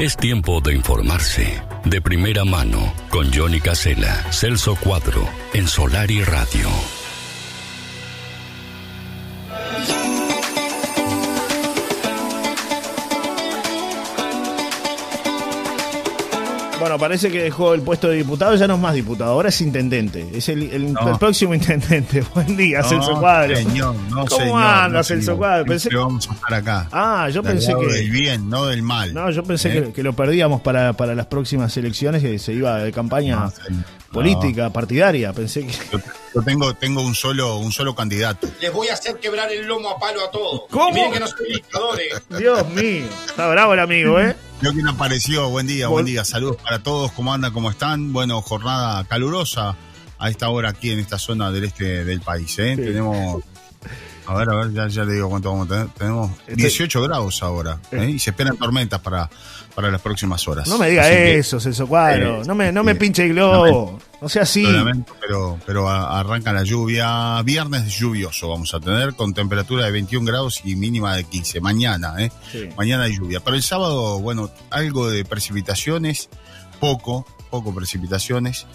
Es tiempo de informarse. De primera mano, con Johnny Casela, Celso Cuadro, en Solar y Radio. Bueno, parece que dejó el puesto de diputado, ya no es más diputado, ahora es intendente. Es el, el- No. el próximo intendente. Buen día, No, Celso Cuadro. Señor, no, ¿Cómo señor, anda, no, Celso. Cuadro? Pensé- vamos a estar acá. Ah, yo Del pensé lado que. del bien, no del mal. No, yo pensé ¿Eh? que, que lo perdíamos para, para las próximas elecciones, que se iba de campaña No, política, partidaria. Pensé que. Yo, yo tengo, tengo un solo, un solo candidato. Les voy a hacer quebrar el lomo a palo a todos. ¿Cómo? Y miren que no soy dictador, eh. Dios mío, está bravo el amigo, ¿eh? Yo quien apareció, buen día, Vol- buen día. Saludos para todos, ¿cómo andan, cómo están? Bueno, jornada calurosa a esta hora aquí en esta zona del este del país. ¿eh? Sí. Tenemos, a ver, a ver, ya, ya le digo cuánto vamos a tener. Tenemos Este- 18 grados ahora ¿eh? y se esperan tormentas para, para las próximas horas. No me diga Así eso, Celso Cuadro. Eh, no me, no me eh, pinche el globo. No sea así. Lo lamento, pero, pero arranca la lluvia. Viernes lluvioso vamos a tener con temperatura de 21 grados y mínima de 15. Mañana, ¿eh? Sí. Mañana hay lluvia. Pero el sábado, bueno, algo de precipitaciones, poco, poco precipitaciones.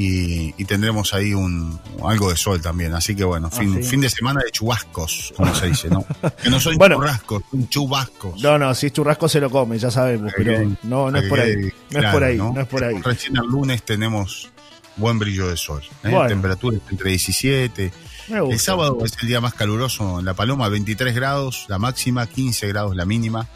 Y, y tendremos ahí un algo de sol también. Así que bueno, fin, Ah, sí. fin de semana de chubascos, como se dice, ¿no? Que no son Bueno. churrascos, son chubascos. No, no, si es churrasco se lo come, ya sabemos, pero no, no es por ahí. No es por ahí, no es por ahí. Recién el lunes tenemos buen brillo de sol. ¿eh? Bueno. Temperaturas entre 17. Me gusta. El sábado es el día más caluroso en La Paloma, 23 grados la máxima, 15 grados la mínima.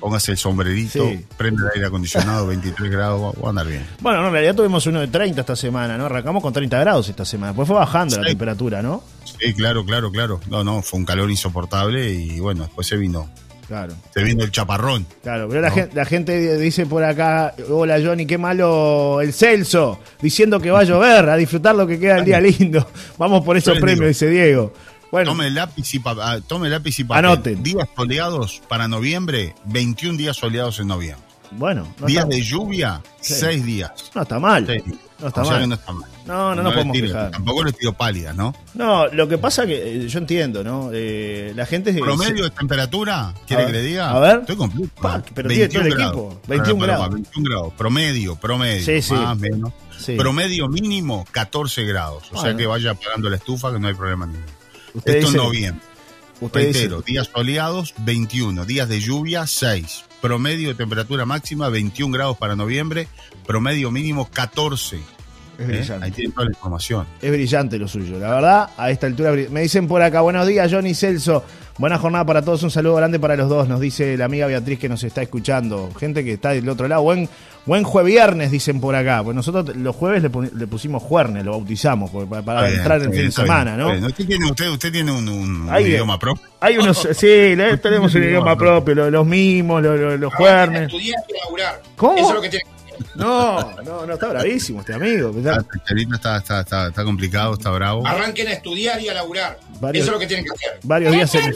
Póngase el sombrerito, Sí. prende el aire acondicionado, 23 grados, va a andar bien. Bueno, no, en realidad tuvimos uno de 30 esta semana, ¿no? Arrancamos con 30 grados esta semana. Después fue bajando la temperatura, ¿no? Sí, claro, claro, claro. No, no, fue un calor insoportable y bueno, después se vino, Claro, se vino el chaparrón. claro. Pero la, gente, la gente dice por acá, hola Johnny, qué malo el Celso, diciendo que va a llover, a disfrutar lo que queda del día lindo. Vamos por esos premios, dice Diego. Bueno, Tome lápiz y papel. Tome lápiz y papel. Anoten. Días soleados para noviembre, 21 días soleados en noviembre. bueno, no días está, de lluvia, Sí. 6 días. no está mal. Seis días. No está O sea mal. no está mal. No, no le podemos tiro-. Tampoco les tiro pálida, ¿no? No, lo que pasa que eh, yo entiendo, ¿no? Eh, la gente... se- Promedio de temperatura, ¿quiere que le diga? a ver. Estoy completo. Pa, pero tiene todo el equipo, 21 Para la Paloma, grados. 21 grados. Promedio, promedio. Sí, sí. Más menos. Sí. Promedio mínimo, 14 grados. O sea que vaya apagando la estufa, que no hay problema ninguno. Usted Esto dice- en noviembre. Usted dice- Reitero, días soleados, 21. Días de lluvia, 6. Promedio de temperatura máxima, 21 grados para noviembre. Promedio mínimo, 14. Es ¿eh? brillante. Ahí tienen toda la información. Es brillante lo suyo, la verdad, a esta altura. Me dicen por acá, buenos días, Johnny Celso. Buena jornada para todos, un saludo grande para los dos, nos dice la amiga Beatriz que nos está escuchando. Gente que está del otro lado. Buen, buen jueves viernes, dicen por acá. Pues nosotros los jueves le, le pusimos juernes, lo bautizamos, porque para, bien, entrar en está el fin bien, de semana, bien, ¿no? bien. Usted tiene, usted, usted tiene un, idioma propio. Hay unos, sí, tenemos un idioma propio, lo- los mimos, lo- lo- los juernes. Estudiar y laburar. ¿Cómo? Eso es lo que tiene que. No, no, no, está bravísimo este amigo. Ah, el Charito está, está, está, está complicado, está bravo. Arranquen a estudiar y a laburar. Varios- Eso es lo que tienen que hacer. Varios días en el.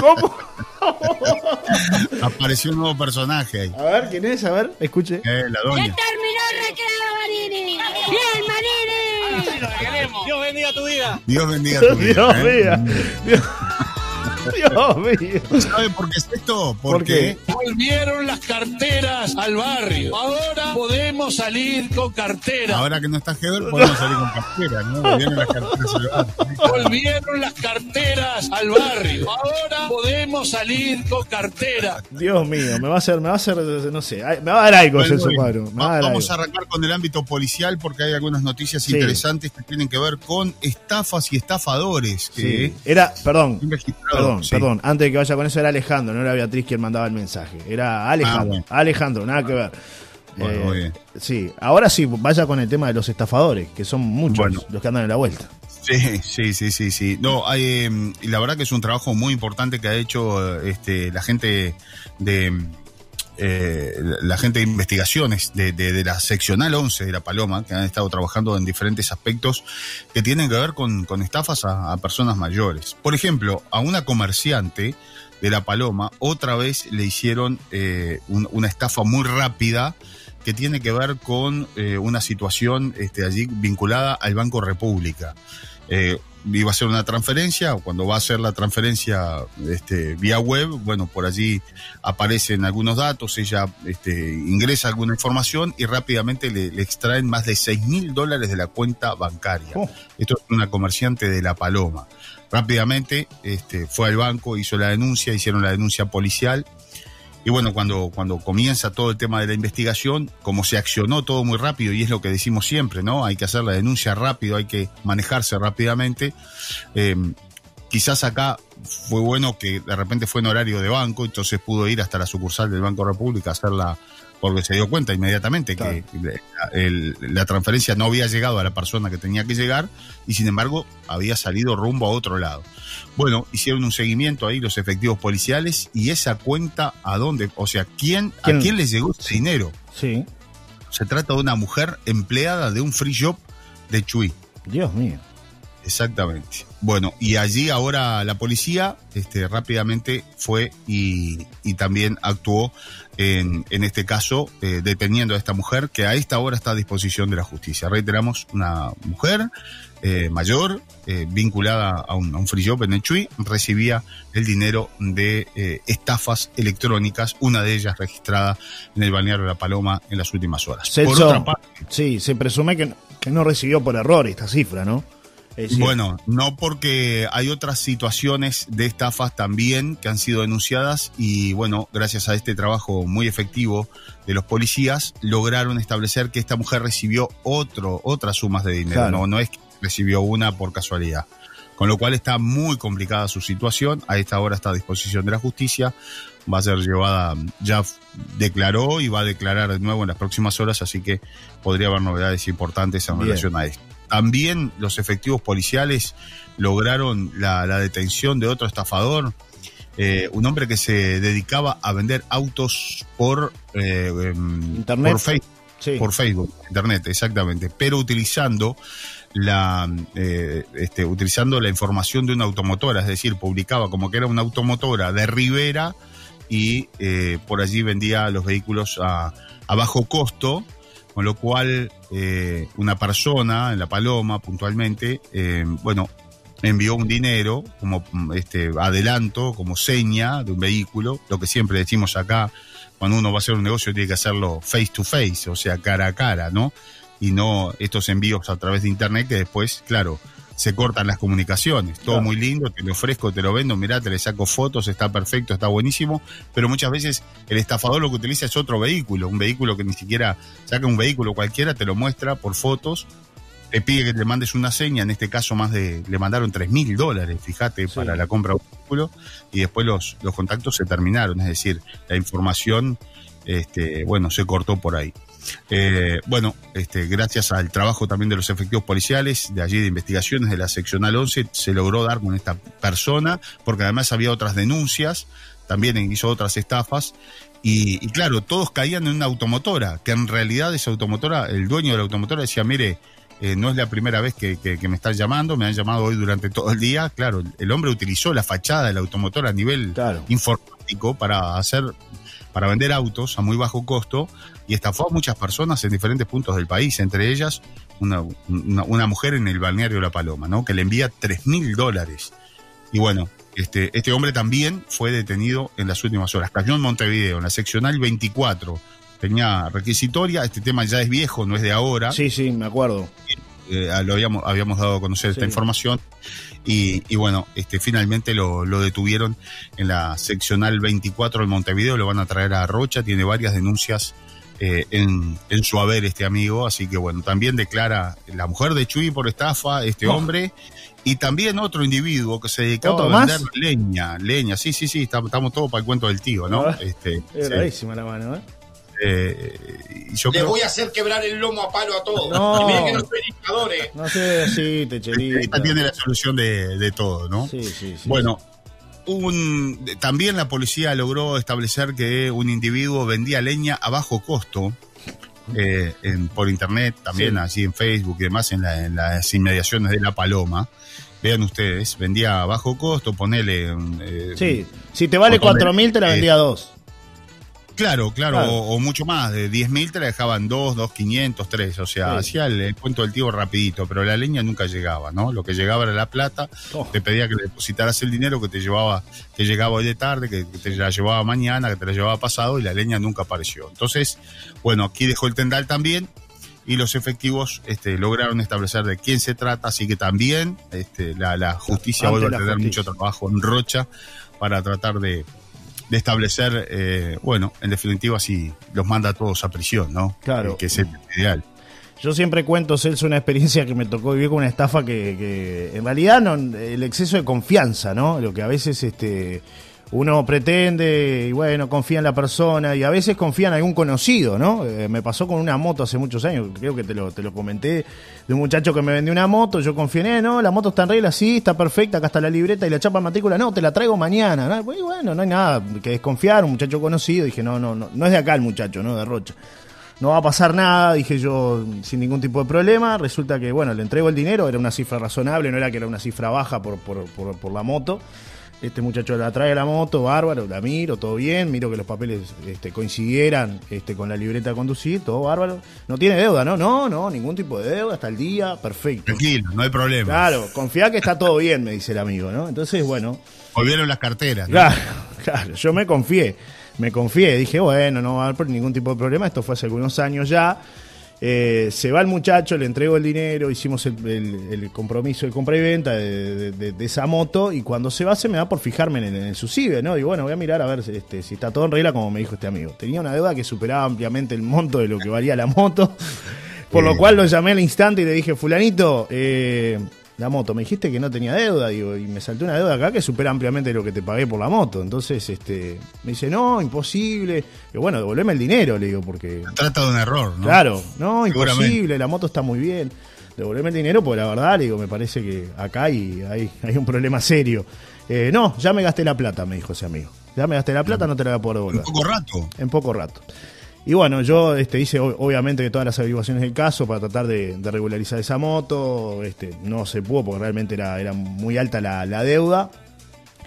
¿Cómo? Apareció un nuevo personaje ahí. A ver, ¿quién es? A ver, escuche. Eh, la doña. terminó Recreo Marini. ¡Bien, Marini! Dios bendiga tu vida. Dios bendiga tu vida. Dios ¿eh? Dios, Dios mío. ¿Sabe por qué es esto? ¿Por Porque Volvieron las carteras al barrio. Ahora podemos salir con cartera. ahora que no está Heber, podemos salir con cartera, ¿no? Volvieron las carteras al bar. Volvieron las carteras al barrio. Ahora podemos salir con cartera. Dios mío, me va a hacer, me va a hacer, no sé, me va a dar algo Celso va dar vamos a arrancar con el ámbito policial porque hay algunas noticias Sí. interesantes que tienen que ver con estafas y estafadores. Que Sí. Era, perdón. Perdón, Sí. perdón, antes de que vaya con eso era Alejandro, no era Beatriz quien mandaba el mensaje. Era Alejandro, Ah, bueno. Alejandro, nada que ver. Eh, Bueno, muy bien. Sí, ahora sí, vaya con el tema de los estafadores, que son muchos Bueno. los que andan en la vuelta. Sí, sí, sí, sí, sí. No, hay, eh, y la verdad que es un trabajo muy importante que ha hecho eh, este, la gente de eh, la gente de investigaciones de, la seccional 11 de La Paloma, que han estado trabajando en diferentes aspectos que tienen que ver con, estafas a, personas mayores. Por ejemplo, a una comerciante de La Paloma, otra vez le hicieron eh, un- una estafa muy rápida que tiene que ver con eh, una situación este, allí vinculada al Banco República. Iba a hacer una transferencia, o cuando va a hacer la transferencia este, vía web, bueno, por allí aparecen algunos datos, ella este, ingresa alguna información y rápidamente le, le extraen más de 6 mil dólares de la cuenta bancaria. Oh. Esto es una comerciante de La Paloma. Rápidamente este, fue al banco, hizo la denuncia, hicieron la denuncia policial. Y bueno, cuando, cuando comienza todo el tema de la investigación, como se accionó todo muy rápido, y es lo que decimos siempre, ¿no? Hay que hacer la denuncia rápido, hay que manejarse rápidamente. eh, quizás acá fue bueno que de repente fue en horario de banco, entonces pudo ir hasta la sucursal del Banco República a hacerla, porque se dio cuenta inmediatamente que la, el- la transferencia no había llegado a la persona que tenía que llegar y sin embargo había salido rumbo a otro lado. Bueno, hicieron un seguimiento ahí los efectivos policiales y esa cuenta a dónde, o sea, ¿quién, ¿Quién? a quién les llegó ese dinero? Sí. Se trata de una mujer empleada de un free shop de Chuy. Dios mío. Exactamente. Bueno, y allí ahora la policía este, rápidamente fue y, y también actuó en, en este caso eh, deteniendo a esta mujer que a esta hora está a disposición de la justicia. Reiteramos, una mujer eh, mayor eh, vinculada a un, a un free shop en el Chuy recibía el dinero de eh, estafas electrónicas, una de ellas registrada en el balneario de La Paloma en las últimas horas. Por Celso, otra parte, sí, se presume que, que no recibió por error esta cifra, ¿no? Es Bueno, no porque hay otras situaciones de estafas también que han sido denunciadas y bueno, gracias a este trabajo muy efectivo de los policías, lograron establecer que esta mujer recibió otro, otras sumas de dinero. Claro. No, no es que recibió una por casualidad. Con lo cual está muy complicada su situación. A esta hora está a disposición de la justicia. Va a ser llevada, ya declaró y va a declarar de nuevo en las próximas horas, así que podría haber novedades importantes en Bien. relación a esto. También los efectivos policiales lograron la, la detención de otro estafador, eh, un hombre que se dedicaba a vender autos por, eh, em, Internet. por Facebook sí. por Facebook, internet, exactamente, pero utilizando la eh, este, utilizando la información de una automotora, es decir, publicaba como que era una automotora de Rivera y eh, por allí vendía los vehículos a, a bajo costo, con lo cual eh, una persona en La Paloma puntualmente, eh, bueno, envió un dinero como mm, este adelanto, como seña de un vehículo, lo que siempre decimos acá, cuando uno va a hacer un negocio tiene que hacerlo face to face, o sea, cara a cara, ¿no? Y no estos envíos a través de internet que después, claro, se cortan las comunicaciones. Todo Claro. muy lindo, te lo ofrezco, te lo vendo, mirá, te le saco fotos, está perfecto, está buenísimo, pero muchas veces el estafador lo que utiliza es otro vehículo, un vehículo que ni siquiera saca un vehículo cualquiera, te lo muestra por fotos, te pide que te mandes una seña, en este caso más de, le mandaron 3 mil dólares, fíjate, Sí. para la compra de un vehículo, y después los, los contactos se terminaron, es decir, la información, este, bueno, se cortó por ahí. Eh, bueno, este, gracias al trabajo también de los efectivos policiales, de allí de investigaciones de la seccional 11, se logró dar con esta persona, porque además había otras denuncias, también hizo otras estafas, y, y claro, todos caían en una automotora, que en realidad esa automotora, el dueño de la automotora decía, mire, eh, no es la primera vez que, que- que me están llamando, me han llamado hoy durante todo el día. Claro, el, hombre utilizó la fachada de la automotora a nivel Claro. informático para hacer, para vender autos a muy bajo costo y estafó a muchas personas en diferentes puntos del país, entre ellas una, una, una mujer en el balneario La Paloma, ¿no? Que le envía 3 mil dólares. Y bueno, este, este hombre también fue detenido en las últimas horas. Cayó en Montevideo, en la seccional 24. Tenía requisitoria, este tema ya es viejo, no es de ahora Sí, sí, me acuerdo. eh, lo habíamos, habíamos dado a conocer esta información y, y bueno, este, finalmente lo, lo detuvieron en la seccional 24 de Montevideo, lo van a traer a Rocha, tiene varias denuncias eh, en, en su haber este amigo, así que bueno, también declara la mujer de Chuy por estafa, este Oh. hombre, y también otro individuo que se dedicaba ¿Otro a más? vender leña, leña, sí, sí, sí, estamos, estamos todos para el cuento del tío, ¿no? Ah, Este, Es sí. la mano, ¿eh? Eh, yo Les creo- voy a hacer quebrar el lomo a palo a todos. No. Miren que no soy dictador, eh. No sé, así, Techelito. esta tiene la solución de, de todo, ¿no? Sí, sí, sí. Bueno, un, también la policía logró establecer que un individuo vendía leña a bajo costo eh, en- por internet, también Sí. allí en Facebook y demás, en, la- en las inmediaciones de La Paloma. Vean ustedes, vendía a bajo costo, ponele... un, eh, Sí, si te vale Botón de- 4.000 te la eh, vendía a dos. Claro, claro, Claro. O, o mucho más, de 10.000 te la dejaban 2, 2, 500, 3, o sea, Sí. hacía el, el cuento del tío rapidito, pero la leña nunca llegaba, ¿no? Lo que llegaba era la plata, Oh. te pedía que le depositaras el dinero que te llevaba, que llegaba hoy de tarde, que, que te la llevaba mañana, que te la llevaba pasado y la leña nunca apareció. Entonces, bueno, aquí dejó el tendal también y los efectivos este, lograron establecer de quién se trata, así que también este, la, la justicia Ante vuelve a tener mucho trabajo en Rocha para tratar de, de establecer, eh, bueno, en definitiva, si los manda a todos a prisión, ¿no? Claro. Que es el ideal. Yo siempre cuento, Celso, una experiencia que me tocó vivir con una estafa que, que en realidad no, el exceso de confianza, ¿no? Lo que a veces este uno pretende y bueno, confía en la persona y a veces confía en algún conocido, ¿no? Eh, me pasó con una moto hace muchos años, creo que te lo, te lo comenté, de un muchacho que me vendió una moto, yo confié en él, no, la moto está en regla, sí, está perfecta, acá está la libreta y la chapa matrícula, no, te la traigo mañana, ¿no? Bueno, no hay nada que desconfiar, un muchacho conocido, dije, no, no, no, no es de acá el muchacho, ¿no? De Rocha no va a pasar nada, dije yo sin ningún tipo de problema. Resulta que, bueno, le entrego el dinero, era una cifra razonable, no era que era una cifra baja por, por, por, por la moto. Este muchacho la trae la moto, bárbaro, la miro, todo bien, miro que los papeles este, coincidieran este, con la libreta de conducir, todo bárbaro. No tiene deuda, ¿no? No, no, ningún tipo de deuda, hasta el día, perfecto. Tranquilo, no hay problema. Claro, confía que está todo bien, me dice el amigo, ¿no? Entonces, bueno, Volvieron las carteras. ¿no? Claro, claro, yo me confié, me confié, dije, bueno, no va a haber ningún tipo de problema, esto fue hace algunos años ya. Eh, se va el muchacho, le entrego el dinero, hicimos el, el- el compromiso de compra y venta de, de- de- de esa moto y cuando se va se me da por fijarme en el, en el ¿no? Y bueno, voy a mirar a ver este, si está todo en regla como me dijo este amigo. Tenía una deuda que superaba ampliamente el monto de lo que valía la moto, por lo Eh. cual lo llamé al instante y le dije, fulanito, eh, la moto, me dijiste que no tenía deuda, digo, y me saltó una deuda acá que supera ampliamente lo que te pagué por la moto. Entonces, este, me dice, no, imposible. Y bueno, devolveme el dinero, le digo, porque. Trata de un error, ¿no? Claro, no, imposible, la moto está muy bien. Devolveme el dinero, porque la verdad, le digo, me parece que acá hay, hay, hay un problema serio. Eh, no, ya me gasté la plata, me dijo ese amigo. Ya me gasté la plata, no te la voy a poder devolver poco rato. en poco rato. Y bueno, yo este, hice obviamente que todas las averiguaciones del caso para tratar de, de regularizar esa moto. Este, no se pudo porque realmente era, era muy alta la, la deuda.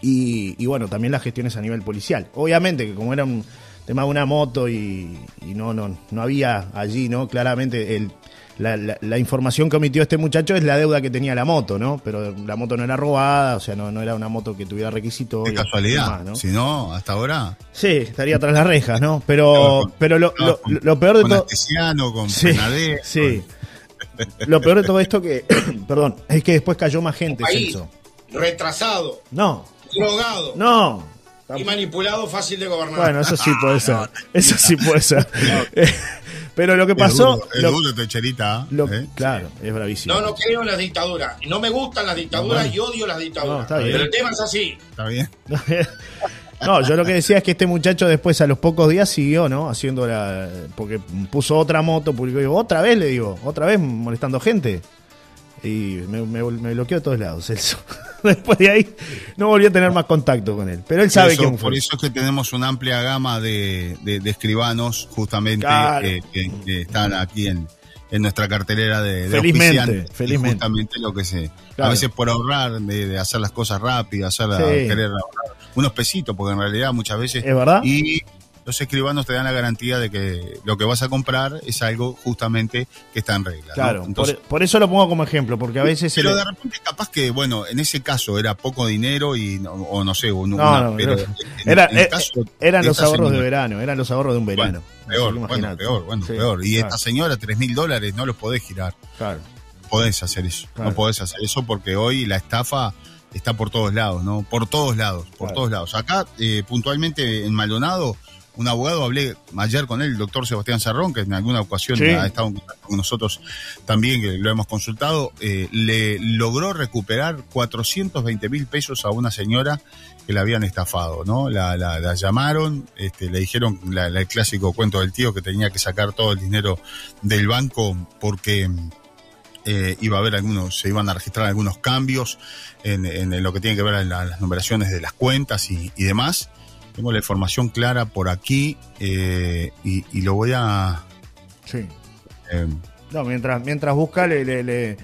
Y, y bueno, también las gestiones a nivel policial. Obviamente que como era un tema de una moto y, y no, no, no había allí, ¿no? Claramente el, la, la- la información que omitió este muchacho es la deuda que tenía la moto, ¿no? Pero la moto no era robada, o sea, no, no era una moto que tuviera requisitos. De y casualidad. demás, ¿no? Si no, hasta ahora. Sí, estaría tras las rejas, ¿no? Pero, Con- pero lo, no, lo- con- lo peor de con todo. Astesiano, con Sí, Penadez, sí. Lo peor de todo esto que, perdón, es que después cayó más gente, País Celso. retrasado, No, drogado no. y manipulado fácil de gobernar. Bueno, eso sí puede ser. Eso sí puede ser. Pero lo que pasó. El duro, lo- duro Techerita. lo- ¿eh? Claro, es bravísimo. no, no creo en las dictaduras. No me gustan las dictaduras y odio las dictaduras. No, está bien. Pero el tema es así. Está bien. No, yo lo que decía es que este muchacho después a los pocos días siguió, ¿no? Haciendo la. Porque puso otra moto, publicó, digo, otra vez le digo, otra vez molestando gente. Y me, me, me bloqueó de todos lados, Celso. Después de ahí no volví a tener más contacto con él. Pero él sabe Eso- quién fue. Por eso es que tenemos una amplia gama de, de- de escribanos, justamente, Claro. eh, que, que están aquí en, en nuestra cartelera de, de Felizmente, felizmente. Justamente lo que se. Claro. A veces por ahorrar, de, hacer las cosas rápidas, hacer, Sí. querer ahorrar unos pesitos, porque en realidad muchas veces. ¿Es verdad? Y los escribanos te dan la garantía de que lo que vas a comprar es algo justamente que está en regla. ¿no? Claro, Entonces, por, por eso lo pongo como ejemplo, porque a veces se pero de repente capaz que, bueno, en ese caso era poco dinero y no- o no sé, una- no, pero en- Era- en el eh, caso eran los ahorros de verano, eran los ahorros de un verano. Bueno, peor, bueno, peor, bueno, Sí, peor. Y claro, esta señora, tres mil dólares, no los podés girar. claro. Podés hacer eso. Claro. No podés hacer eso porque hoy la estafa está por todos lados, ¿no? Por todos lados, por Claro. todos lados. Acá, eh, puntualmente en Maldonado, un abogado, hablé ayer con él, el doctor Sebastián Sarrón, que en alguna ocasión Sí. ha estado con nosotros también, que lo hemos consultado, eh, le logró recuperar 420 mil pesos a una señora que la habían estafado, ¿no? La, la- la llamaron, este, le dijeron la- el clásico cuento del tío que tenía que sacar todo el dinero del banco porque eh, iba a haber algunos, se iban a registrar algunos cambios en, en lo que tiene que ver en la- las numeraciones de las cuentas y, y demás. Tengo la información clara por aquí eh, y, y lo voy a... Sí. eh, No, mientras, mientras busca, le, le- le-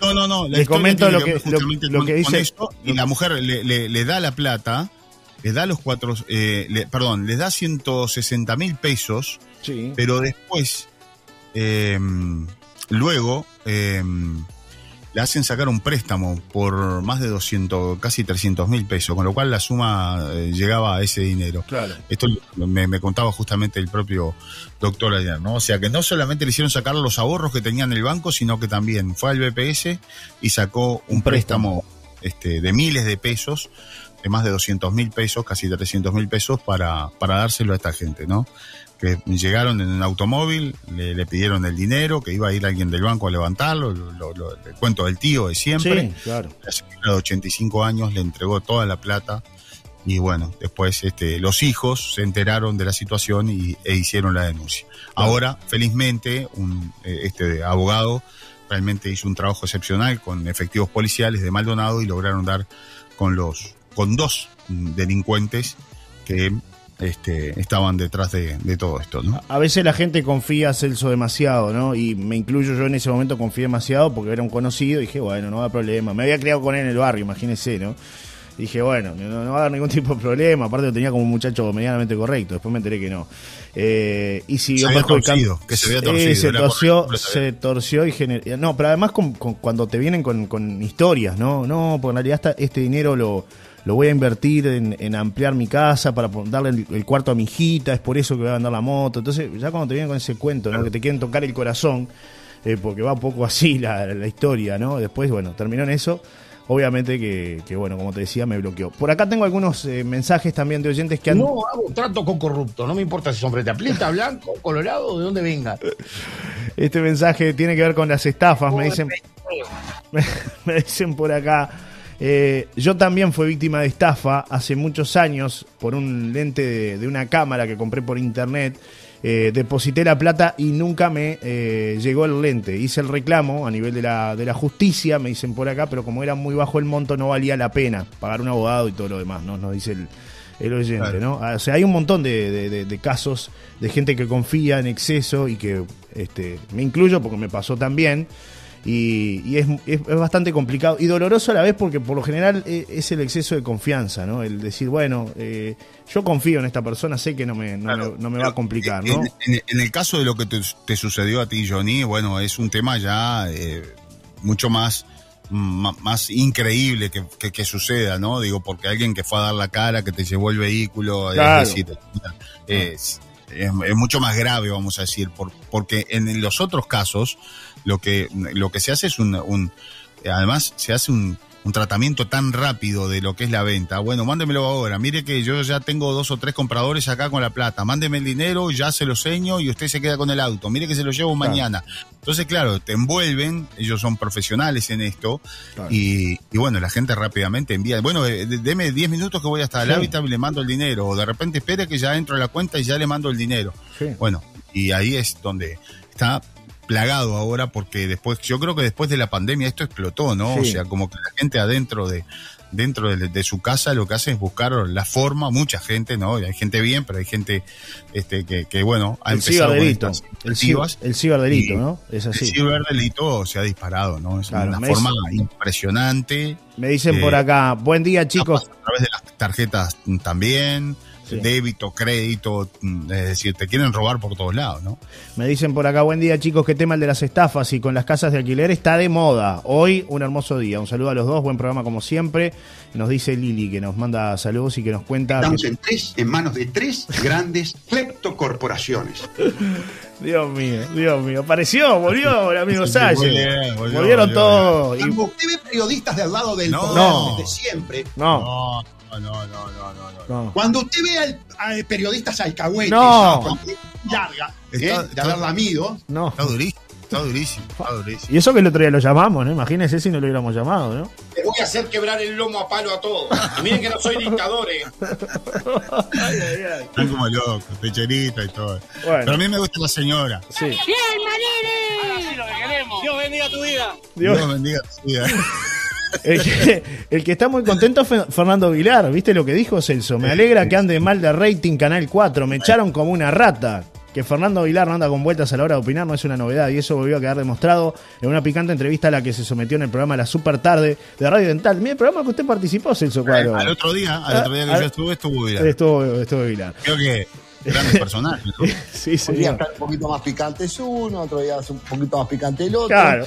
no, no, no. historia comento lo que- lo- justamente lo con- que dice- eso, y la mujer le, le- le da la plata les da los cuatro, eh, le- perdón, les da 160 mil pesos, Sí. pero después, eh, luego, eh, le hacen sacar un préstamo por más de 200, casi 300 mil pesos, con lo cual la suma eh, llegaba a ese dinero. Claro. Esto me, me contaba justamente el propio doctor ayer, ¿no? O sea que no solamente le hicieron sacar los ahorros que tenía en el banco, sino que también fue al BPS y sacó un, Un préstamo. préstamo, este, de miles de pesos, de más de 200 mil pesos, casi 300 mil pesos, para, para dárselo a esta gente, ¿no? Que llegaron en un automóvil, le, le pidieron el dinero, que iba a ir alguien del banco a levantarlo, lo, lo- lo- el cuento del tío de siempre. Sí, claro. La señora de 85 años le entregó toda la plata y bueno, después este, los hijos se enteraron de la situación y, e hicieron la denuncia. Ahora, felizmente, un, eh, este abogado realmente hizo un trabajo excepcional con efectivos policiales de Maldonado y lograron dar con los con dos delincuentes que este, estaban detrás de, de todo esto, ¿no? A veces la gente confía Celso demasiado, ¿no? Y me incluyo yo en ese momento confié demasiado porque era un conocido y dije, bueno, no va a problema. Me había criado con él en el barrio, imagínese, ¿no? Dije, bueno, no, no va a haber ningún tipo de problema. Aparte lo tenía como un muchacho medianamente correcto. Después me enteré que no. Eh, y siguió Se había torcido, que se había torcido, se torció, se y generó... No, pero además con- con- cuando te vienen con, con historias, ¿no? No, porque en realidad este dinero lo, lo voy a invertir en, en ampliar mi casa para darle el, el cuarto a mi hijita, es por eso que voy a andar la moto. Entonces, ya cuando te vienen con ese cuento, ¿no? Que te quieren tocar el corazón, eh, porque va un poco así la, la historia, ¿no? Después, bueno, terminó en eso. Obviamente que, que, bueno, como te decía, me bloqueó. Por acá tengo algunos eh, mensajes también de oyentes que han... No hago trato con corrupto, no me importa si son apleta, blanco, colorado, de dónde venga. Este mensaje tiene que ver con las estafas, me dicen, me, me dicen por acá. Eh, yo también fui víctima de estafa hace muchos años por un lente de, de una cámara que compré por internet. Eh, deposité la plata y nunca me eh, llegó el lente. Hice el reclamo a nivel de la, de la justicia, me dicen por acá, pero como era muy bajo el monto no valía la pena pagar un abogado y todo lo demás, ¿no? Nos dice el, el oyente. ¿no? O sea, hay un montón de, de- de- de casos de gente que confía en exceso y que este, me incluyo porque me pasó también. Y, y es, es- es bastante complicado y doloroso a la vez porque por lo general eh, es el exceso de confianza, ¿no? El decir, bueno, eh, yo confío en esta persona, sé que no me, no me- no me va a complicar, ¿no? En, en- en el caso de lo que te, te sucedió a ti, Johnny, bueno, es un tema ya eh, mucho más, ma- más increíble que, que- que suceda, ¿no? Digo, porque alguien que fue a dar la cara, que te llevó el vehículo, Claro. es decir, es, es- mucho más grave, vamos a decir, por- porque en los otros casos lo que, lo que se hace es un, un- además se hace un, un tratamiento tan rápido de lo que es la venta. Bueno, mándemelo ahora. Mire que yo ya tengo dos o tres compradores acá con la plata. Mándeme el dinero, ya se lo seño y usted se queda con el auto. Mire que se lo llevo mañana. Entonces, claro, te envuelven. Ellos son profesionales en esto. Claro. Y, y bueno, la gente rápidamente envía. Bueno, eh, de- deme 10 minutos que voy hasta el Sí. hábitat y le mando el dinero. O de repente espere que ya entro a la cuenta y ya le mando el dinero. Sí. Bueno, y ahí es donde está plagado ahora porque después, yo creo que después de la pandemia esto explotó, ¿no? Sí. O sea, como que la gente adentro de dentro de, de su casa lo que hace es buscar la forma, mucha gente, ¿no? Y hay gente bien, pero hay gente este que, que bueno, ha el empezado ciberdelito, el, el ciberdelito, y ¿no? Es el así. ciberdelito se ha disparado, ¿no? Es Claro, una forma impresionante. Me dicen Eh, por acá, buen día chicos. A través de las tarjetas también, Sí. débito, crédito, mm, es decir, te quieren robar por todos lados, ¿no? Me dicen por acá, buen día chicos, qué tema el de las estafas y con las casas de alquiler está de moda. Hoy un hermoso día. Un saludo a los dos, buen programa como siempre. Nos dice Lili que nos manda saludos y que nos cuenta... Estamos que- en, tres, en manos de tres grandes cleptocorporaciones. Dios mío, Dios mío. Apareció, volvió el amigo Salle. Volvieron volvió, todos. Y- Cuando usted ve periodistas del lado del No. poder No. desde siempre, No, No, no, no, no, no, no. no. cuando usted ve al- a periodistas alcahuetes, No. larga, Está- ¿eh? de está- haber lamido, No. Está durísimo, está durísimo, está durísimo. Y eso que el otro día lo llamamos, ¿no? Imagínese si no lo hubiéramos llamado, ¿no? Te voy a hacer quebrar el lomo a palo a todos. Y miren que no soy dictador, eh. Están como locos, pecherita y todo. Bueno. Pero a mí me gusta la señora. Sí. ¡Bien, Marini! Dios bendiga tu vida. Dios. Dios bendiga tu vida. El que, el que está muy contento es Fe- Fernando Vilar. ¿Viste lo que dijo Celso? Me alegra que ande mal de rating Canal 4. Me echaron como una rata. Que Fernando Vilar no anda con vueltas a la hora de opinar no es una novedad y eso volvió a quedar demostrado en una picante entrevista a la que se sometió en el programa La Super Tarde de Radio Dental. Mira, el programa que usted participó, Celso Cuadro. Al otro día, al otro día que Ah, yo estuve, estuvo Vilar. Estuvo, estuvo Vilar. Creo que grandes personajes, ¿no? Sí, Un día está un poquito más picante es uno, otro día es un poquito más picante el otro. Claro.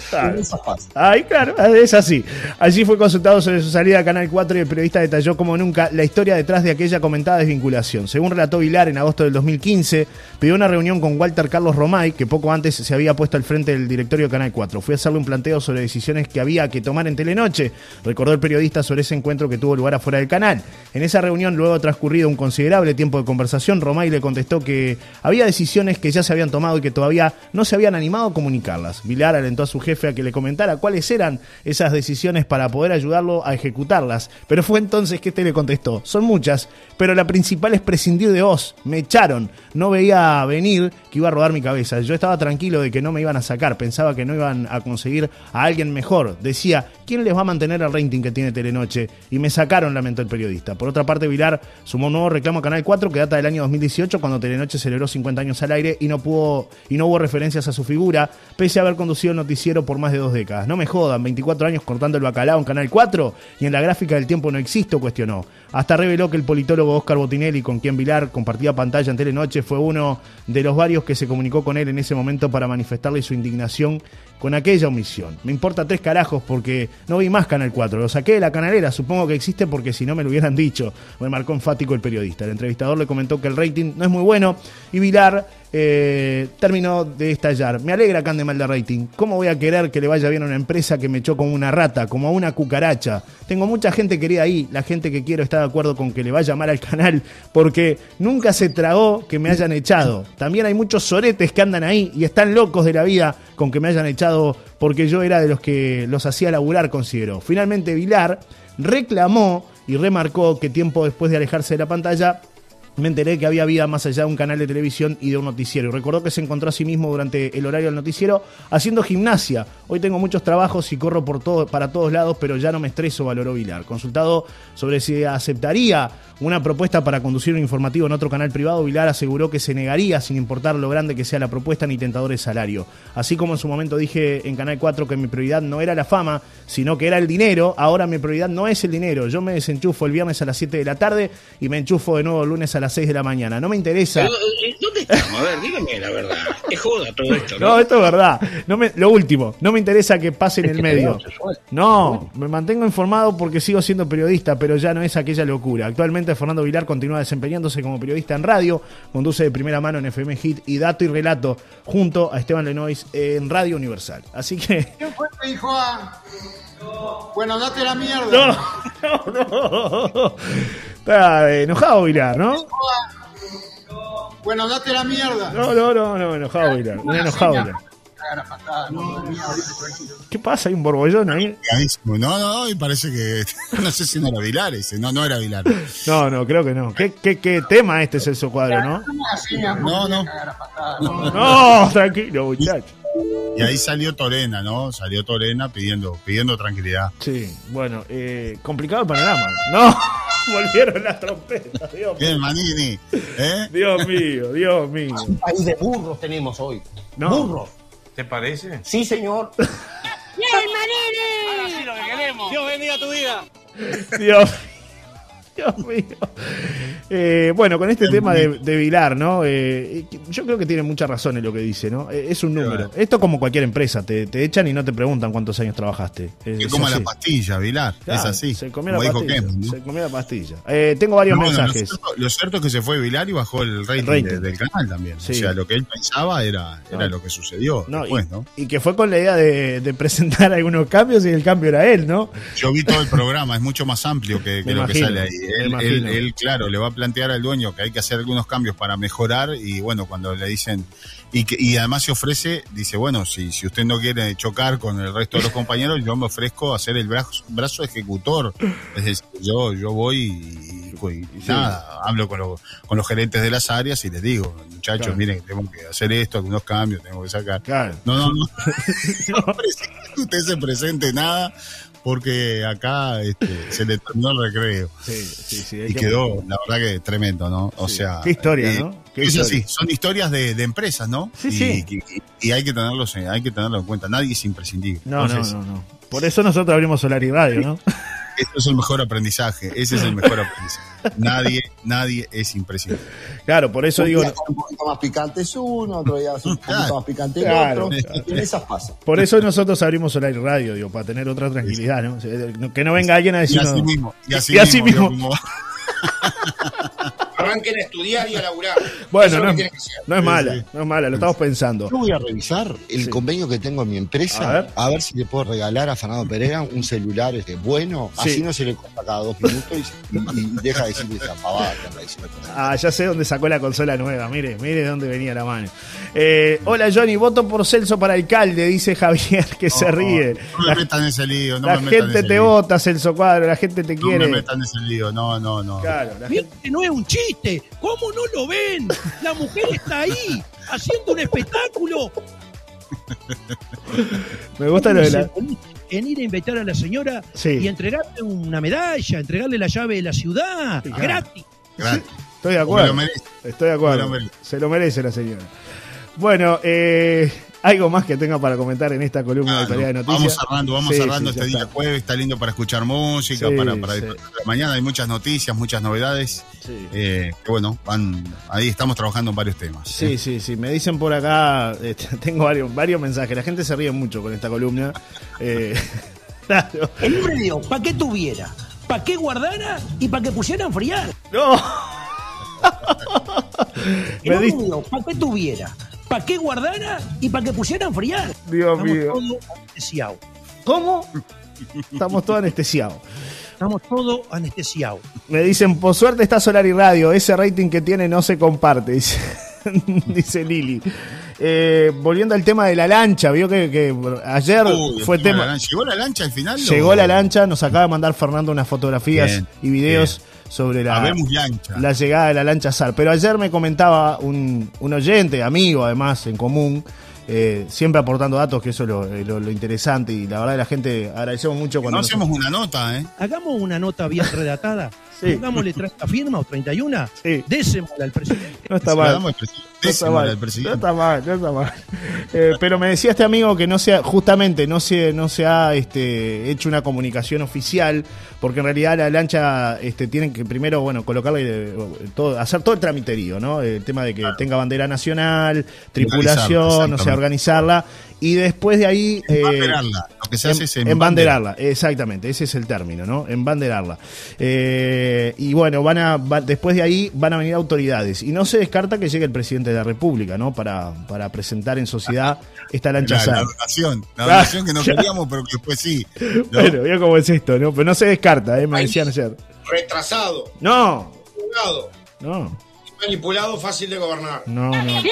Ay, claro, es así. Allí fue consultado sobre su salida a Canal 4 y el periodista detalló como nunca la historia detrás de aquella comentada desvinculación. Según relató Vilar en agosto del 2015, pidió una reunión con Walter Carlos Romay, que poco antes se había puesto al frente del directorio de Canal 4. Fui a hacerle un planteo sobre decisiones que había que tomar en Telenoche, recordó el periodista sobre ese encuentro que tuvo lugar afuera del canal. En esa reunión, luego transcurrido un considerable tiempo de conversación, Romay le contestó que había decisiones que ya se habían tomado y que todavía no se habían animado a comunicarlas. Vilar alentó a su jefe a que le comentara cuáles eran esas decisiones para poder ayudarlo a ejecutarlas. Pero fue entonces que este le contestó, son muchas, pero la principal es prescindir de vos. Me echaron. No veía venir que iba a rodar mi cabeza. Yo estaba tranquilo de que no me iban a sacar. Pensaba que no iban a conseguir a alguien mejor. Decía, ¿quién les va a mantener el rating que tiene Telenoche? Y me sacaron, lamentó el periodista. Por otra parte, Vilar sumó un nuevo reclamo a Canal 4 que data del año 2018 cuando Telenoche celebró 50 años al aire y no pudo y no hubo referencias a su figura, pese a haber conducido el noticiero por más de dos décadas. No me jodan, 24 años cortando el bacalao en Canal 4 y en la gráfica del tiempo no existo, cuestionó. Hasta reveló que el politólogo Oscar Botinelli, con quien Vilar compartía pantalla en Telenoche, fue uno de los varios que se comunicó con él en ese momento para manifestarle su indignación con aquella omisión. Me importa tres carajos porque no vi más Canal 4. Lo saqué de la canalera, supongo que existe porque si no me lo hubieran dicho. Remarcó enfático el periodista. El entrevistador le comentó que el rating no es muy bueno y Vilar eh, terminó de estallar. Me alegra que ande mal de rating. ¿Cómo voy a querer que le vaya bien a una empresa que me echó como una rata, como a una cucaracha? Tengo mucha gente querida ahí. La gente que quiero está de acuerdo con que le vaya mal al canal porque nunca se tragó que me hayan echado. También hay muchos soretes que andan ahí y están locos de la vida con que me hayan echado porque yo era de los que los hacía laburar, considero. Finalmente Vilar reclamó y remarcó que tiempo después de alejarse de la pantalla me enteré que había vida más allá de un canal de televisión y de un noticiero. Y recordó que se encontró a sí mismo durante el horario del noticiero haciendo gimnasia. Hoy tengo muchos trabajos y corro por todo, para todos lados, pero ya no me estreso, valoró Vilar. Consultado sobre si aceptaría una propuesta para conducir un informativo en otro canal privado, Vilar aseguró que se negaría sin importar lo grande que sea la propuesta ni tentador el salario. Así como en su momento dije en Canal 4 que mi prioridad no era la fama, sino que era el dinero, ahora mi prioridad no es el dinero. Yo me desenchufo el viernes a las 7 de la tarde y me enchufo de nuevo el lunes a las 6 de la mañana. No me interesa. Pero, eh, ¿Dónde estamos? A ver, dígame la verdad. Es joda todo esto, ¿no? No, esto es verdad. No me, lo último, no me interesa que pase en el medio. No, me mantengo informado porque sigo siendo periodista, pero ya no es aquella locura. Actualmente Fernando Vilar continúa desempeñándose como periodista en radio, conduce de primera mano en FM Hit y Dato y Relato junto a Esteban Lenois en Radio Universal. Así que... ¿Quién fue que dijo A? Bueno, date la mierda. No, no, no. Está enojado Vilar, ¿no? Bueno, date la mierda. No, no, no, no, enojado Vilar. Enojado no, tranquilo. ¿Qué pasa? Hay un borbollón ahí. No, no, no, y parece que. No sé si no era Vilar ese. No, no era Vilar. No, no, creo que no. ¿Qué, qué, qué tema este es el cuadro, no? No, no. No, tranquilo, muchacho. Y ahí salió Torena, ¿no? Salió Torena pidiendo, pidiendo tranquilidad. Sí, bueno, eh, complicado el panorama. No, volvieron las trompetas, Dios mío. Bien, Manini. ¿Eh? Dios mío, Dios mío. Un país de burros tenemos hoy. No. Burros. ¿Te parece? Sí, señor. ¡Bien, Manini! lo que queremos. Dios bendiga tu vida. Dios, Dios mío. Eh, bueno, con este tema de, de Vilar, ¿no? Eh, yo creo que tiene mucha razón en lo que dice, ¿no? Eh, es un número. Esto como cualquier empresa, te, te echan y no te preguntan cuántos años trabajaste. Es Que coma así. la pastilla, Vilar. Claro, es así. Se comió como la dijo pastilla. ¿no? Se comió la pastilla. Eh, tengo varios No, mensajes. Lo cierto, lo cierto es que se fue Vilar y bajó el rating, rating. de- del canal también. Sí. O sea, lo que él pensaba era, era lo que sucedió después, y, ¿no? y que fue con la idea de, de presentar algunos cambios y el cambio era él, ¿no? Yo vi todo el programa, es mucho más amplio que, lo que sale ahí. Él, él- él, claro, le va a plantear al dueño que hay que hacer algunos cambios para mejorar y bueno, cuando le dicen, y, que, y además se ofrece, dice, bueno, si, si usted no quiere chocar con el resto de los compañeros, yo me ofrezco a ser el brazo, brazo ejecutor. Es decir, yo, yo voy y, nada, hablo con, los- con los gerentes de las áreas y les digo, muchachos, Claro. miren, tengo que hacer esto, algunos cambios, tengo que sacar. Claro. No, no, no. Usted se presente nada porque acá este, se le terminó el recreo. Sí, sí, sí. Y que- quedó, la verdad que tremendo, ¿no? O sí. sea. Qué historia, eh, ¿no? Qué Es así, son historias de, de empresas, ¿no? Sí, y, sí. Y, y hay que tenerlos, en- hay que tenerlo en cuenta. Nadie es imprescindible. No, no, no, no. Por eso nosotros abrimos Solar y Radio, ¿no? Ese es el mejor aprendizaje. Ese es el mejor aprendizaje. Nadie, nadie es imprescindible. Claro, por eso un digo, día un poquito más picante es uno, otro día es un poquito Claro. más picante el Claro. otro. Y en esas pasa. por eso nosotros abrimos Solar y Radio, digo, para tener otra tranquilidad, ¿no? Que no venga alguien a Y decir. así mismo. Y así, Y así mismo. mismo. Arranquen a estudiar y a laburar. Bueno, no que que no es mala, no es mala, lo estamos pensando. Yo voy a revisar el Sí. convenio que tengo en mi empresa, A a ver. si le puedo regalar a Fernando Pereira un celular este, bueno, Sí. así no se le corta cada dos minutos y, y- y deja de decirle esa pavada. Ah, ya sé dónde sacó la consola nueva. Mire, mire de dónde venía la mano. Eh, hola Johnny, voto por Celso para alcalde, dice Javier, que se ríe. No me La, metan en ese lío. No la me metan en gente ese te lío. vota, Celso Cuadro, la gente te No quiere. me metan en ese lío. No, no, no. Claro, la gente- no es un chiste. ¿Cómo no lo ven? La mujer está ahí haciendo un espectáculo. me gusta lo de la. En ir a invitar a la señora Sí. y entregarle una medalla, entregarle la llave de la ciudad, Claro. gratis. Gratis. Estoy de acuerdo. lo merece. Estoy de acuerdo. Lo. Se lo merece la señora. Bueno, eh, algo más que tenga para comentar en esta columna de actualidad de no. noticias. Vamos cerrando, vamos Sí, cerrando sí, este día está. jueves. Está lindo para escuchar música, Sí, para, para sí. disfrutar de la mañana. Hay muchas noticias, muchas novedades. Sí. Eh, que bueno, van, ahí estamos trabajando en varios temas. Sí, ¿eh? sí, sí. Me dicen por acá, este, tengo varios, varios mensajes. La gente se ríe mucho con esta columna. Eh, claro. El predio, ¿para qué tuviera? ¿Para qué guardara? Y para que pusieran a enfriar. No. El predio, ¿para qué tuviera? ¿Para qué guardara? Y para que pusieran a enfriar. Dios Estamos mío. todos anestesiados. ¿Cómo? Estamos todos anestesiados. Estamos todos anestesiados. Me dicen, por suerte está Solar y Radio, ese rating que tiene no se comparte, dice, dice Lili. Eh, volviendo al tema de la lancha, vio que, que ayer Uy, fue tema de tema... la lancha. ¿Llegó la lancha al final? Llegó o- la lancha, nos acaba de mandar Fernando unas fotografías Bien, y videos sobre la, Habemos lancha. la llegada de la lancha SAR. Pero ayer me comentaba un, un oyente, amigo además, en común, eh, siempre aportando datos, que eso es lo, eh, lo- lo interesante. Y la verdad, la gente agradecemos mucho no cuando. nos- hacemos una nota, ¿eh? Hagamos una nota bien redactada. Sí. Pongámosle 30 firmas o 31. Sí. Désemosla al presidente. No está mal. damos al presidente. No está mal, al no está mal, no está mal. Eh, pero me decía este amigo que no sea, justamente no se, no se ha este, hecho una comunicación oficial, porque en realidad la lancha este, tienen que primero, bueno, colocarle eh, todo, hacer todo el tramiterío, ¿no? El tema de que tenga bandera nacional, tripulación, o sea, organizarla, y después de ahí. eh, Embanderarla. Lo que se hace es embanderarla, exactamente, ese es el término, ¿no? Embanderarla. Eh, y bueno, van a, va- después de ahí van a venir autoridades. Y no se descarta que llegue el presidente de la República, ¿no? Para, para presentar en sociedad esta lancha La, la SAR. donación. La donación que no queríamos, pero que después sí. ¿no? Bueno, vea cómo es esto, ¿no? Pero no se descarta, ¿eh? Me Ahí. decían ayer. Retrasado, No, jugado, no, manipulado, fácil de gobernar. no, no.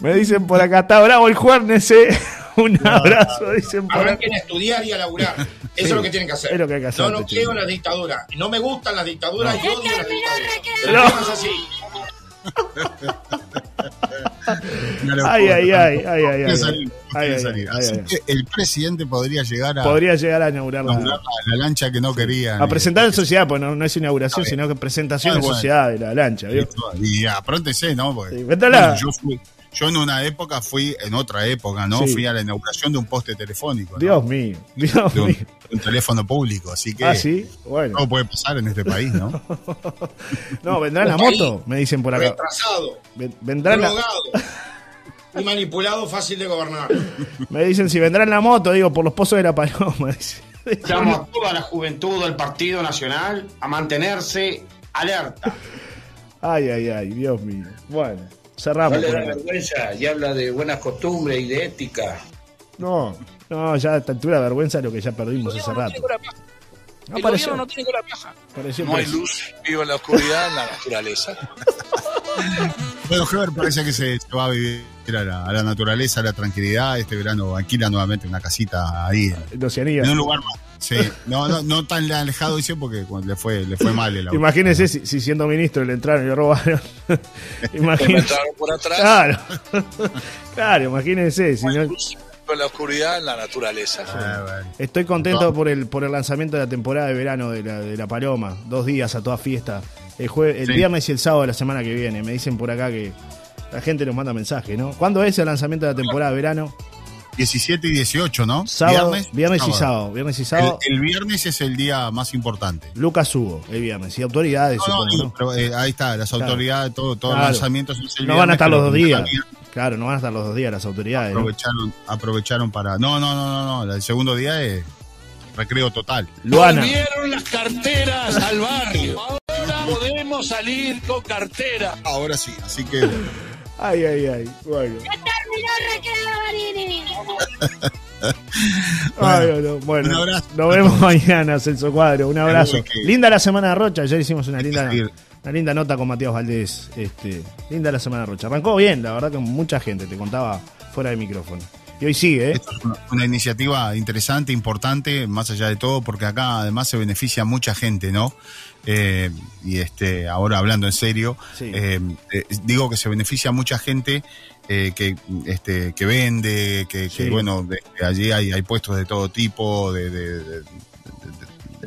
Me dicen por acá, está bravo el Juernes, ¿eh? Un abrazo, dicen por acá. Arranquen a estudiar y a laburar. Eso Sí, es lo que tienen que hacer. es lo que hay que hacer, No, no quiero las dictaduras. No me gustan las dictaduras No. es así. Ay, ay, ay, ay, ay, Quiere ay, salir, ay, quiere ay, salir. ay, Así ay. que el presidente podría llegar a, Podría llegar a inaugurar la, la, la lancha que no quería. A presentar en sociedad, pues no, no es inauguración, sino que presentación Ah, en bueno. sociedad de la lancha, ¿vio? Y apróntese, ¿no? Porque, Sí, véndala. bueno, yo, fui- yo en una época fui, en otra época, ¿no? Sí. Fui a la inauguración de un poste telefónico. ¿no? Dios mío, Dios De un, mío. un teléfono público, así que Ah, sí, bueno. todo puede pasar en este país, ¿no? No, vendrá en la Un moto, me dicen por acá. Retrasado, Ven- Vendrá en la, y manipulado, fácil de gobernar. me dicen si vendrá en la moto, digo, por los pozos de la paloma. Llamo a toda la juventud del Partido Nacional a mantenerse alerta. Ay, ay, ay, Dios mío. Bueno, cerramos. No le da vergüenza y habla de buenas costumbres y de ética. No, no, ya a esta altura vergüenza es lo que ya perdimos hace rato. El Apareció. gobierno no tiene cola paja. Apareció No hay preso. luz, vivo en la oscuridad, en la naturaleza. Bueno, Heber parece que se, se va a vivir a la, a la naturaleza, a la tranquilidad. Este verano alquila nuevamente una casita ahí. En Oceanía. En un lugar más. Sí, no, no, no tan alejado, dice, porque cuando le fue, le fue mal el auto. Imagínense si, si siendo ministro le entraron y le robaron. Imagínense. entraron por atrás. Claro. claro, imagínense. Si no, con la oscuridad en la naturaleza. Estoy contento por el por el lanzamiento de la temporada de verano de la, de la Paloma. Dos días a toda fiesta. El, jue- el Sí. viernes y el sábado de la semana que viene. Me dicen por acá que la gente nos manda mensajes, ¿no? ¿Cuándo es el lanzamiento de la temporada de verano? 17 y 18, ¿no? Sábado, viernes, y sábado. Viernes y El, sábado. el viernes es el día más importante. Lucas Hugo, el viernes. Y autoridades, No, no, supongo, sí, ¿no? pero, eh, ahí está, las Claro. autoridades, todo, todos Claro. los lanzamientos es el No van a viernes, estar los dos días. Claro, no van a estar los dos días las autoridades. ¿no? Aprovecharon, aprovecharon para. No, no, no, no, no. El segundo día es recreo total. Luana. Volvieron las carteras al barrio. Ahora podemos salir con cartera. Ahora sí, así que. Ay, ay, ay. Bueno. Ay, no, bueno, un abrazo. nos vemos mañana, Celso Cuadro. Un abrazo. Linda la semana de Rocha. Ayer hicimos una linda, una linda nota con Matías Valdés. Este, linda la semana Rocha. Arrancó bien, la verdad que mucha gente, te contaba fuera de micrófono. Y hoy sigue, ¿eh? Una, una iniciativa interesante, importante, más allá de todo, porque acá además se beneficia mucha gente, ¿no? Eh, y este, ahora hablando en serio, Sí. eh, eh, digo que se beneficia mucha gente eh, que, este, que vende, que, bueno, de- de allí hay, hay puestos de todo tipo, de,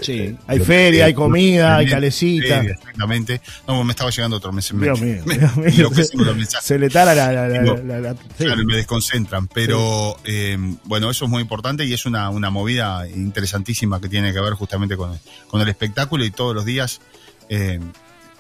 Sí. Hay feria, hay comida, hay calecita. feria, exactamente. No, me estaba llegando otro mes. Me, Dios mío, me- Dios mío. enloquecí con los mensajes. Se le tara la. la- la- sí. Claro, me desconcentran, pero eh, bueno, eso es muy importante y es una, una movida interesantísima que tiene que ver justamente con, con el espectáculo y todos los días, eh,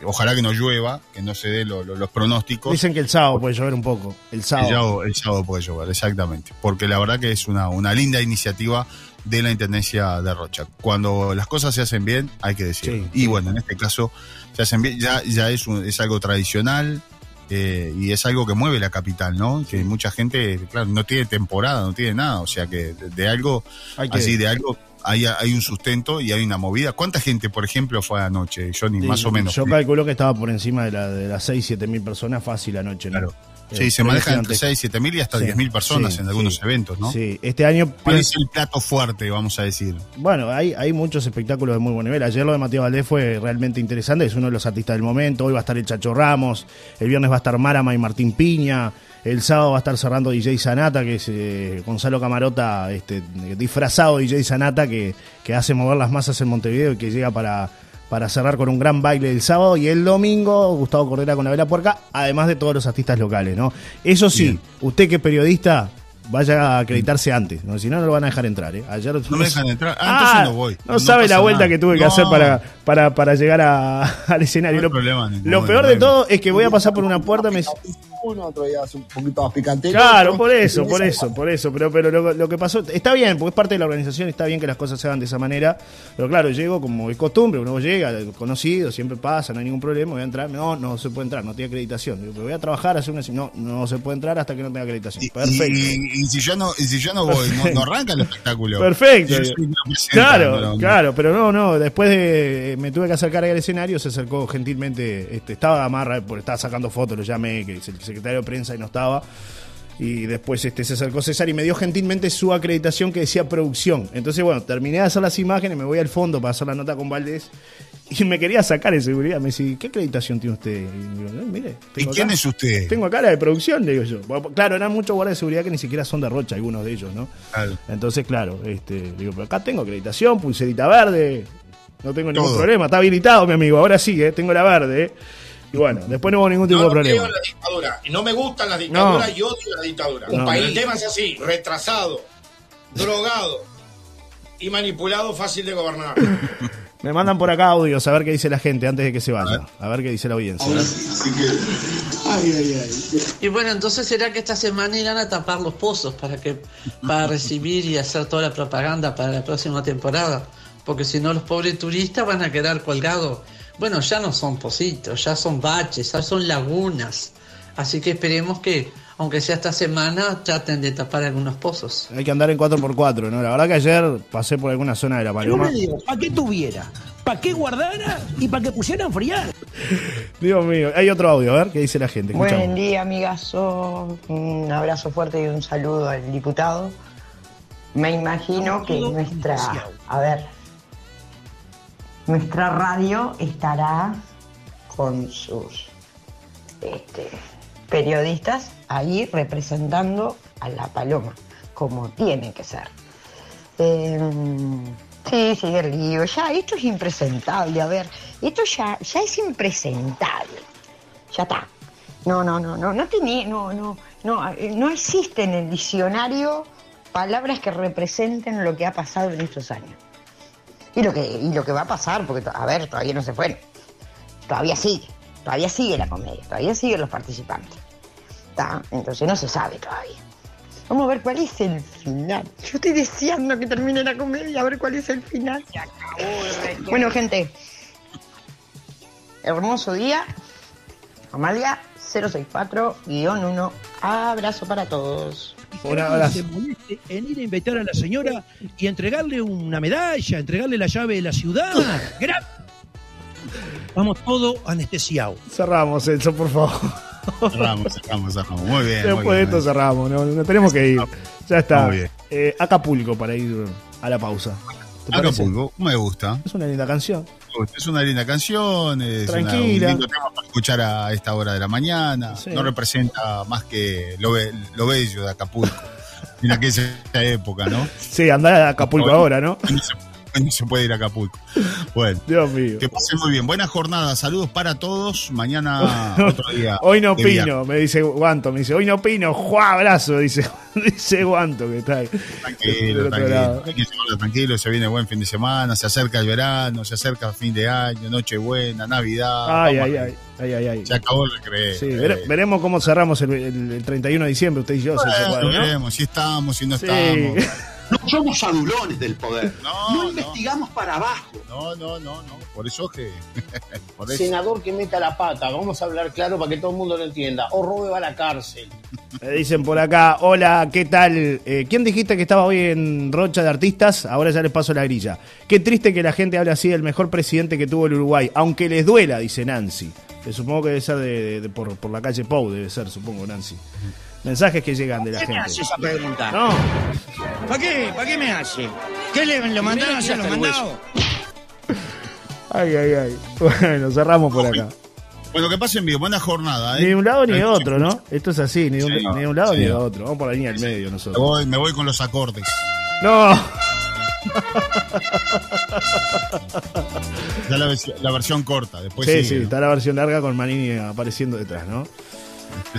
ojalá que no llueva, que no se den lo- lo- los pronósticos. Dicen que el sábado puede llover un poco. El El sábado. el sábado puede llover, exactamente, porque la verdad que es una, una linda iniciativa de la Intendencia de Rocha. Cuando las cosas se hacen bien, hay que decirlo. Sí. Y bueno, en este caso se hacen bien, ya, ya es, un- es algo tradicional, eh, y es algo que mueve la capital, ¿no? Que mucha gente, claro, no tiene temporada, no tiene nada, o sea que de, de algo, que- así de algo, hay, hay un sustento y hay una movida. ¿Cuánta gente, por ejemplo, fue anoche, Johnny? Sí, más o menos. Yo calculo que estaba por encima de, la, de las 6, 7 mil personas fácil anoche, ¿no? Claro. Sí, se manejan entre gigantesco. 6, 7 mil y hasta Sí, 10 mil personas sí, en algunos sí. eventos, ¿no? Sí, este año. ¿Cuál es el plato fuerte, vamos a decir? Bueno, hay, hay muchos espectáculos de muy buen nivel. Ayer lo de Matías Valdés fue realmente interesante, es uno de los artistas del momento. Hoy va a estar el Chacho Ramos, el viernes va a estar Marama y Martín Piña, el sábado va a estar cerrando DJ Sanata, que es eh, Gonzalo Camarota, este, disfrazado DJ Sanata, que, que hace mover las masas en Montevideo y que llega para, para cerrar con un gran baile el sábado. Y el domingo, Gustavo Cordera con la vela puerca, además de todos los artistas locales, ¿no? Eso sí, Bien. usted que es periodista. Vaya a acreditarse antes, ¿no? si no, no lo van a dejar entrar. ¿eh? Ayer No me dejan entrar. Ah, Ah, entonces no voy. No, sabe la vuelta nada. que tuve que No, hacer para, para, para llegar a- al escenario. No hay lo problema lo peor de todo es que voy a pasar por una puerta. Me... Uno, otro día hace un poquito más picante. Claro, otro. por eso, por eso, por eso. Pero, pero lo, lo que pasó está bien, porque es parte de la organización, está bien que las cosas se hagan de esa manera. Pero claro, llego como es costumbre, uno llega, conocido, siempre pasa, no hay ningún problema, voy a entrar. No, no se puede entrar, no tiene acreditación. Voy a trabajar, hacer una. No, no se puede entrar hasta que no tenga acreditación. Perfecto. Y, y si yo no, y si yo no voy, no, no arranca el espectáculo. Perfecto. Claro, claro, pero no, no, después de me tuve que acercar al escenario, se acercó gentilmente, este, estaba amarra, estaba sacando fotos, lo llamé, que es el secretario de prensa y no estaba. Y después este, se acercó César y me dio gentilmente su acreditación que decía producción. Entonces, bueno, terminé de hacer las imágenes, me voy al fondo para hacer la nota con Valdés. Y me quería sacar en seguridad. Me decía, ¿qué acreditación tiene usted? Y digo, "No, mire, ¿Y quién acá- es usted? Tengo acá la de producción, le digo yo. Bueno, Claro, eran muchos guardias de seguridad que ni siquiera son de Rocha, algunos de ellos, ¿no? Claro. Entonces, claro, este, digo, pero acá tengo acreditación, pulserita verde, no tengo ningún problema, está habilitado, mi amigo, ahora sí, ¿eh? tengo la verde. ¿eh? Y bueno, después no hubo ningún tipo de problema. en la dictadura. Y no me gustan las dictaduras No. y odio la dictadura. No. Un país, el tema es así, retrasado, drogado y manipulado, fácil de gobernar. Me mandan por acá audios a ver qué dice la gente antes de que se vaya, a ver qué dice la audiencia. Y bueno, entonces será que esta semana irán a tapar los pozos para que para recibir y hacer toda la propaganda para la próxima temporada, porque si no los pobres turistas van a quedar colgados. Bueno, ya no son pocitos, ya son baches, ya son lagunas. Así que esperemos que, aunque sea esta semana, traten de tapar algunos pozos. Hay que andar en 4x4, ¿no? La verdad que ayer pasé por alguna zona de la Yo Paloma. me digo, ¿para qué tuviera? ¿Para qué guardara? Y para que pusieran a enfriar. Dios mío, hay otro audio, a ver qué dice la gente. Buen Escuchamos. día, amigazo. Un abrazo fuerte y un saludo al diputado. Me imagino que nuestra, a ver, nuestra radio estará con sus este, periodistas ahí representando a la paloma, como tiene que ser. Eh, sí, del lío. Ya, esto es impresentable. A ver, esto ya, ya es impresentable. Ya está. No, no, no, no, no tenía, no, no, no, no existe en el diccionario palabras que representen lo que ha pasado en estos años. Y lo que, y lo que va a pasar, porque, a ver, todavía no se fue. Todavía sigue, todavía sigue la comedia, todavía siguen los participantes. ¿Está? Entonces no se sabe todavía. Vamos a ver cuál es el final. Yo estoy deseando que termine la comedia, a ver cuál es el final. Bueno, gente, hermoso día. Amalia 064-1. Abrazo para todos. Se moleste en ir a invitar a la señora y entregarle una medalla, entregarle la llave de la ciudad. Gra- Vamos todo anestesiado. Cerramos, Celso, por favor. Cerramos, cerramos, cerramos. Muy bien. Después muy de esto cerramos, no, no tenemos que ir. Ya está. Muy bien. Eh, Acapulco para ir a la pausa. Acapulco, me gusta. Es una linda canción. Es una linda canción, es una- un lindo tema para escuchar a esta hora de la mañana. Sí. No representa más que lo, lo bello de Acapulco en aquella época, ¿no? Sí, andá a Acapulco ahora, ¿no? No se, se puede ir a Acapulco. Bueno, Dios mío. que pasen muy bien. Buena jornada, saludos para todos. Mañana otro día. Hoy no opino, me dice Guanto, me dice, hoy no opino, ¡juá, abrazo! Dice, dice Guanto que está ahí. Tranquilo, tranquilo. Hay que llevarlo tranquilo, se viene buen fin de semana, se acerca el verano, se acerca el fin de año, Nochebuena, Navidad. Ay, ay, ay, ay, ay, ay. Se acabó el recreo. Sí, vere- veremos cómo cerramos el, el- el 31 de diciembre, usted y yo, Bueno, Cuadro, ¿no? veremos si estamos, si no Sí. estamos. No somos adulones del poder. No, No, no. investigamos para abajo. No, no, no, no. Por eso que. Por eso. Senador que meta la pata, vamos a hablar claro para que todo el mundo lo entienda. O robe va a la cárcel. Me dicen por acá, hola, ¿qué tal? Eh, ¿Quién dijiste que estaba hoy en Rocha de Artistas? Ahora ya les paso la grilla. Qué triste que la gente hable así del mejor presidente que tuvo el Uruguay, aunque les duela, dice Nancy. Que supongo que debe ser de, de- de- por, por la calle Pou, debe ser, supongo, Nancy. Mensajes que llegan de la ¿Qué me gente. hace esa pregunta? No, ¿Para qué? ¿Para qué me hace? ¿Qué le lo mandaron a hacer los mandados? ay, ay, ay. Bueno, cerramos por acá. Bueno, que pasen bien. Buena jornada. ¿eh? Ni de un lado ni de otro, ¿no? Esto es así, ni de un, Sí, ni de un lado sí. ni de otro. Vamos por la línea del medio Me nosotros. voy, me voy con los acordes. No, Ya la, versión corta. Después sí, sigue, sí, ¿no? está la versión larga con Manini apareciendo detrás, ¿no?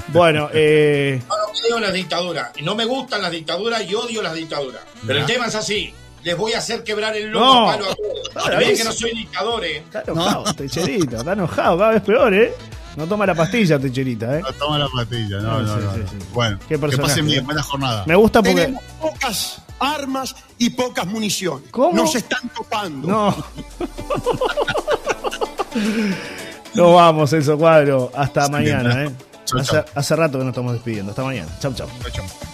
Bueno, eh, creo en las dictaduras. Y no me gustan las dictaduras y odio las dictaduras. Pero el tema es así. Les voy a hacer quebrar el lomo No. a palo a todos. Ves. que no soy dictador, eh. está enojado, Techerita, está enojado, cada vez peor, ¿eh? No toma la pastilla, Techerita, ¿eh? No toma la patilla. No, Sí, no, sí, no. sí, no. sí. Bueno, Qué que pasen ¿eh? bien. Buena jornada. Me gusta porque... Tenemos pocas armas y pocas municiones. ¿Cómo? Nos están topando. No. Nos vamos, Celso Cuadro. Hasta Sí, mañana, bien. ¿eh? Chau, Hace, chau. hace rato que nos estamos despidiendo. Hasta mañana. Chau, chau. Chau, chau.